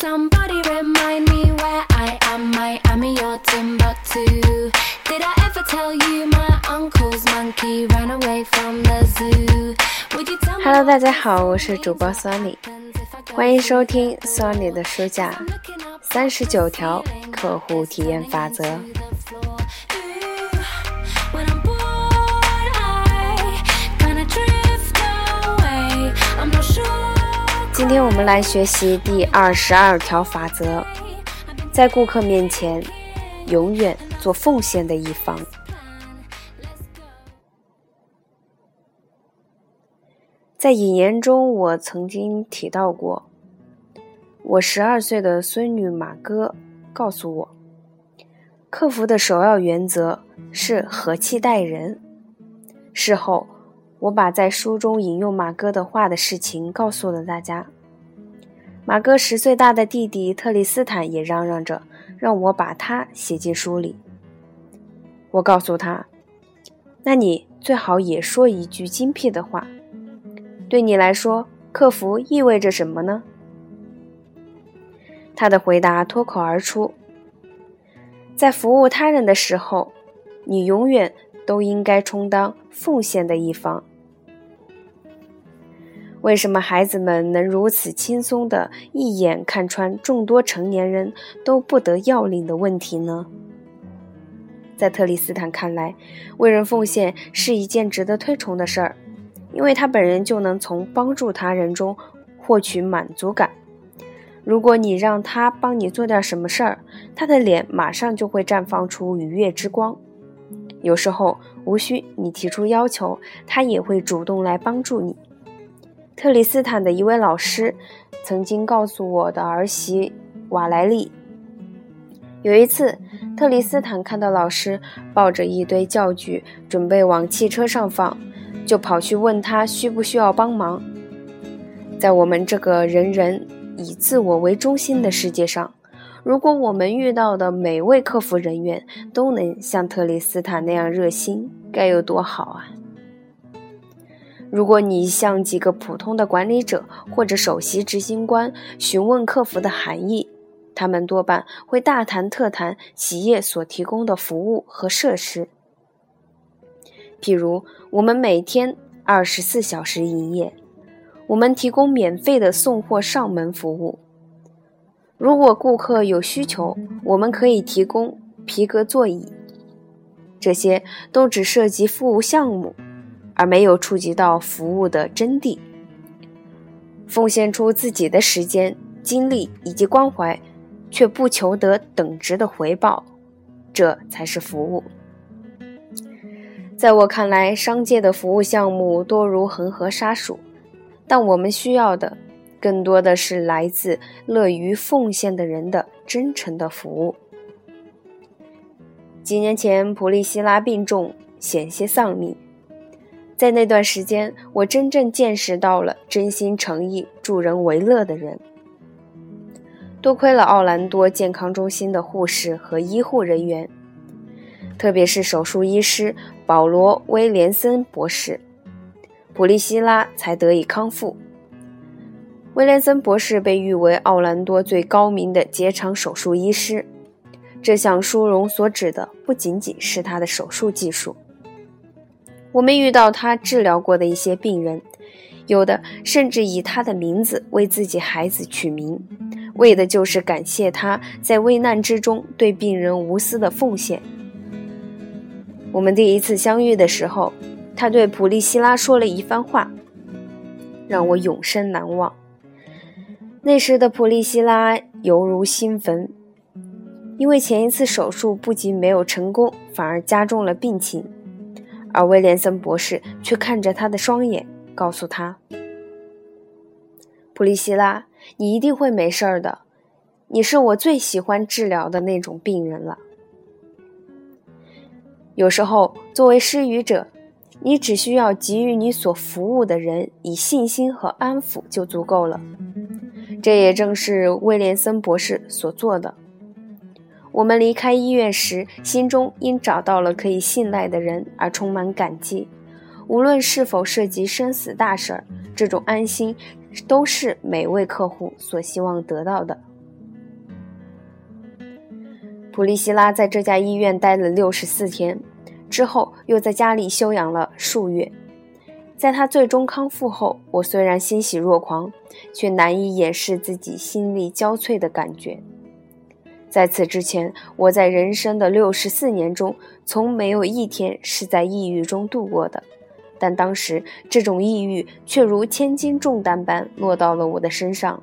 Somebody remind me where I am. Miami or Timbuktu. Did I ever tell you my uncle's monkey ran away from the zoo? Would you tell me Hello，大家好，我是主播 Sunny，欢迎收听 Sony 的书架三十九条客户体验法则。今天我们来学习第二十二条法则，在顾客面前永远做奉献的一方。在引言中，我曾经提到过，我十二岁的孙女马哥告诉我，客服的首要原则是和气待人。事后，我把在书中引用马哥的话的事情告诉了大家。马哥十岁大的弟弟特里斯坦也嚷嚷着让我把他写进书里。我告诉他：“那你最好也说一句精辟的话。对你来说，客服意味着什么呢？”他的回答脱口而出：“在服务他人的时候，你永远都应该充当奉献的一方。”为什么孩子们能如此轻松地一眼看穿众多成年人都不得要领的问题呢？在特里斯坦看来，为人奉献是一件值得推崇的事儿，因为他本人就能从帮助他人中获取满足感。如果你让他帮你做点什么事儿，他的脸马上就会绽放出愉悦之光。有时候无需你提出要求，他也会主动来帮助你。特里斯坦的一位老师曾经告诉我的儿媳瓦莱丽，有一次，特里斯坦看到老师抱着一堆教具准备往汽车上放，就跑去问他需不需要帮忙。在我们这个人人以自我为中心的世界上，如果我们遇到的每位客服人员都能像特里斯坦那样热心，该有多好啊！如果你向几个普通的管理者或者首席执行官询问客服的含义，他们多半会大谈特谈企业所提供的服务和设施。譬如，我们每天二十四小时营业，我们提供免费的送货上门服务。如果顾客有需求，我们可以提供皮革座椅。这些都只涉及服务项目。而没有触及到服务的真谛，奉献出自己的时间、精力以及关怀，却不求得等值的回报，这才是服务。在我看来，商界的服务项目多如恒河沙数，但我们需要的更多的是来自乐于奉献的人的真诚的服务。几年前，普利希拉病重，险些丧命。在那段时间，我真正见识到了真心诚意、助人为乐的人。多亏了奥兰多健康中心的护士和医护人员，特别是手术医师保罗·威廉森博士，普利希拉才得以康复。威廉森博士被誉为奥兰多最高明的结肠手术医师，这项殊荣所指的不仅仅是他的手术技术。我们遇到他治疗过的一些病人，有的甚至以他的名字为自己孩子取名，为的就是感谢他在危难之中对病人无私的奉献。我们第一次相遇的时候，他对普利希拉说了一番话，让我永生难忘。那时的普利希拉犹如新坟，因为前一次手术不仅没有成功，反而加重了病情。而威廉森博士却看着他的双眼，告诉他：“普利希拉，你一定会没事儿的。你是我最喜欢治疗的那种病人了。”有时候，作为施予者，你只需要给予你所服务的人以信心和安抚就足够了。这也正是威廉森博士所做的。我们离开医院时，心中因找到了可以信赖的人而充满感激。无论是否涉及生死大事儿，这种安心都是每位客户所希望得到的。普利希拉在这家医院待了六十四天，之后又在家里休养了数月。在他最终康复后，我虽然欣喜若狂，却难以掩饰自己心力交瘁的感觉。在此之前，我在人生的六十四年中，从没有一天是在抑郁中度过的。但当时，这种抑郁却如千斤重担般落到了我的身上。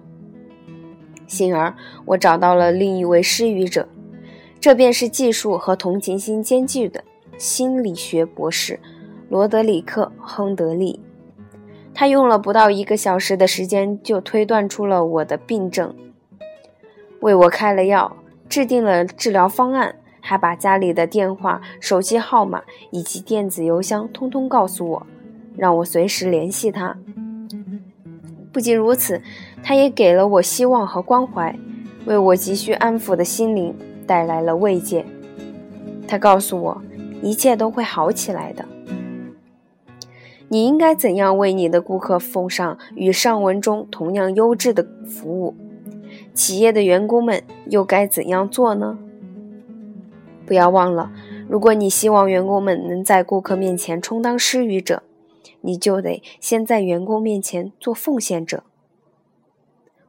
幸而，我找到了另一位施予者，这便是技术和同情心兼具的心理学博士。罗德里克·亨德利，他用了不到一个小时的时间就推断出了我的病症，为我开了药，制定了治疗方案，还把家里的电话、手机号码以及电子邮箱通通告诉我，让我随时联系他。不仅如此，他也给了我希望和关怀，为我急需安抚的心灵带来了慰藉。他告诉我，一切都会好起来的。你应该怎样为你的顾客奉上与上文中同样优质的服务？企业的员工们又该怎样做呢？不要忘了，如果你希望员工们能在顾客面前充当施予者，你就得先在员工面前做奉献者。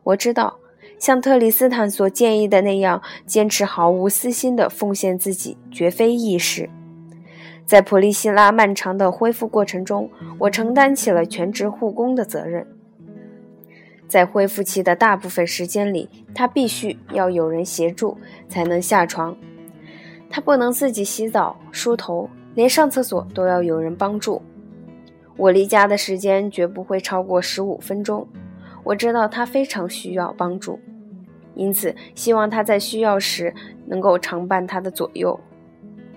我知道，像特里斯坦所建议的那样，坚持毫无私心地奉献自己，绝非易事。在普利希拉漫长的恢复过程中，我承担起了全职护工的责任。在恢复期的大部分时间里，他必须要有人协助才能下床。他不能自己洗澡、梳头，连上厕所都要有人帮助。我离家的时间绝不会超过十五分钟。我知道他非常需要帮助，因此希望他在需要时能够常伴他的左右。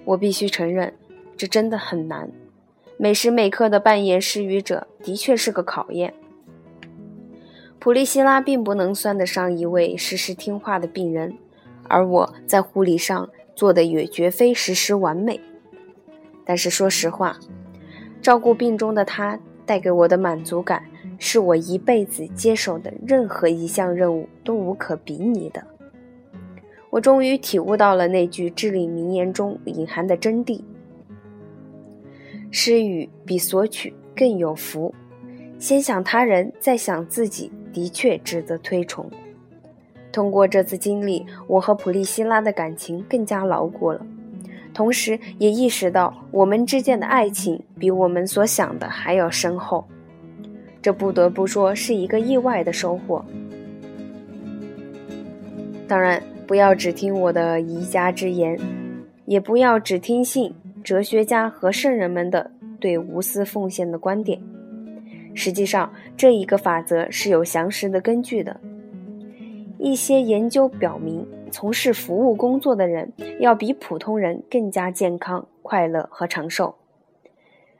我必须承认。这真的很难，每时每刻的扮演施予者的确是个考验。普利希拉并不能算得上一位时时听话的病人，而我在护理上做的也绝非时时完美。但是说实话，照顾病中的他带给我的满足感，是我一辈子接手的任何一项任务都无可比拟的。我终于体悟到了那句至理名言中隐含的真谛。施予比索取更有福，先想他人，再想自己，的确值得推崇。通过这次经历，我和普利希拉的感情更加牢固了，同时也意识到我们之间的爱情比我们所想的还要深厚。这不得不说是一个意外的收获。当然，不要只听我的宜家之言，也不要只听信。哲学家和圣人们的对无私奉献的观点，实际上这一个法则是有详实的根据的。一些研究表明，从事服务工作的人要比普通人更加健康、快乐和长寿。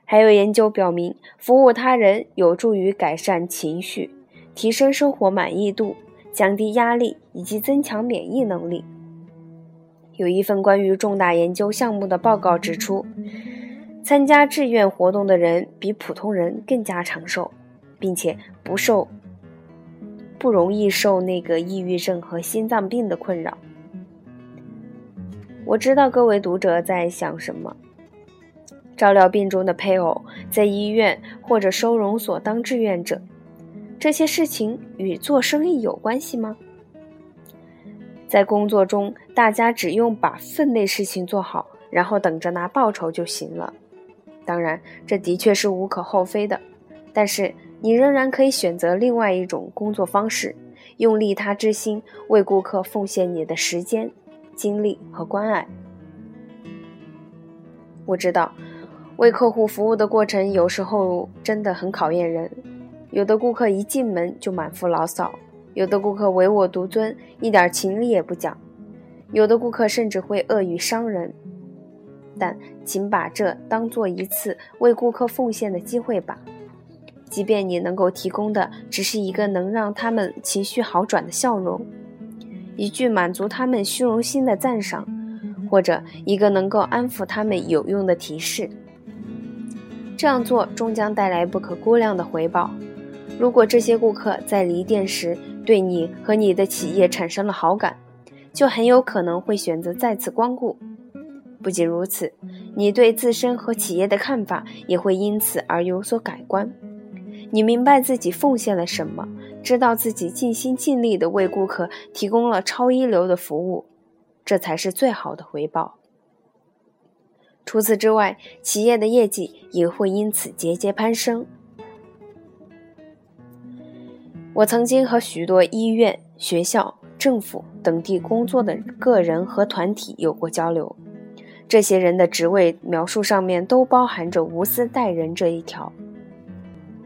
还有研究表明，服务他人有助于改善情绪、提升生活满意度、降低压力以及增强免疫能力。有一份关于重大研究项目的报告指出，参加志愿活动的人比普通人更加长寿，并且不受不容易受那个抑郁症和心脏病的困扰。我知道各位读者在想什么：照料病中的配偶，在医院或者收容所当志愿者，这些事情与做生意有关系吗？在工作中，大家只用把分内事情做好，然后等着拿报酬就行了。当然，这的确是无可厚非的。但是，你仍然可以选择另外一种工作方式，用利他之心为顾客奉献你的时间、精力和关爱。我知道，为客户服务的过程有时候真的很考验人。有的顾客一进门就满腹牢骚。有的顾客唯我独尊，一点情理也不讲；有的顾客甚至会恶语伤人。但请把这当做一次为顾客奉献的机会吧，即便你能够提供的只是一个能让他们情绪好转的笑容，一句满足他们虚荣心的赞赏，或者一个能够安抚他们有用的提示。这样做终将带来不可估量的回报。如果这些顾客在离店时，对你和你的企业产生了好感，就很有可能会选择再次光顾。不仅如此，你对自身和企业的看法也会因此而有所改观。你明白自己奉献了什么，知道自己尽心尽力地为顾客提供了超一流的服务，这才是最好的回报。除此之外，企业的业绩也会因此节节攀升。我曾经和许多医院、学校、政府等地工作的个人和团体有过交流，这些人的职位描述上面都包含着无私待人这一条。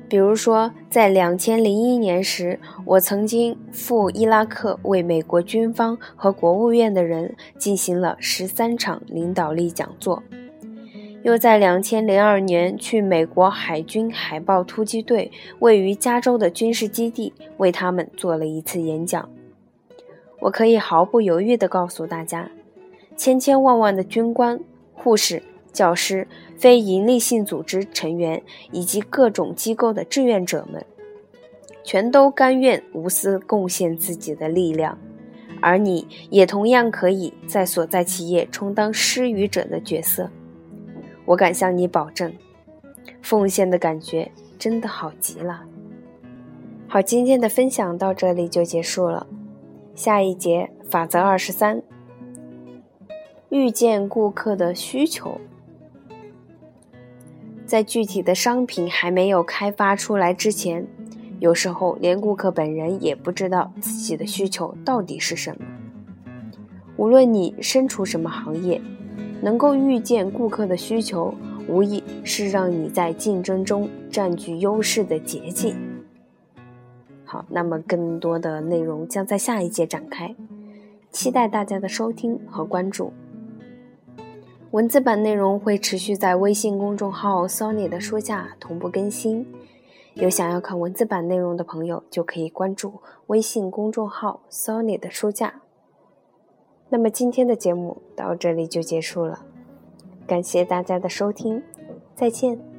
比如说，在两千零一年时，我曾经赴伊拉克为美国军方和国务院的人进行了十三场领导力讲座；又在两千零二年去美国海军海豹突击队位于加州的军事基地为他们做了一次演讲。我可以毫不犹豫地告诉大家，千千万万的军官、护士。教师、非营利性组织成员以及各种机构的志愿者们，全都甘愿无私贡献自己的力量，而你也同样可以在所在企业充当施予者的角色。我敢向你保证，奉献的感觉真的好极了。好，今天的分享到这里就结束了。下一节法则二十三：遇见顾客的需求。在具体的商品还没有开发出来之前，有时候连顾客本人也不知道自己的需求到底是什么。无论你身处什么行业，能够预见顾客的需求，无疑是让你在竞争中占据优势的捷径。好，那么更多的内容将在下一节展开，期待大家的收听和关注。文字版内容会持续在微信公众号 “Sony” 的书架同步更新，有想要看文字版内容的朋友就可以关注微信公众号 “Sony” 的书架。那么今天的节目到这里就结束了，感谢大家的收听，再见。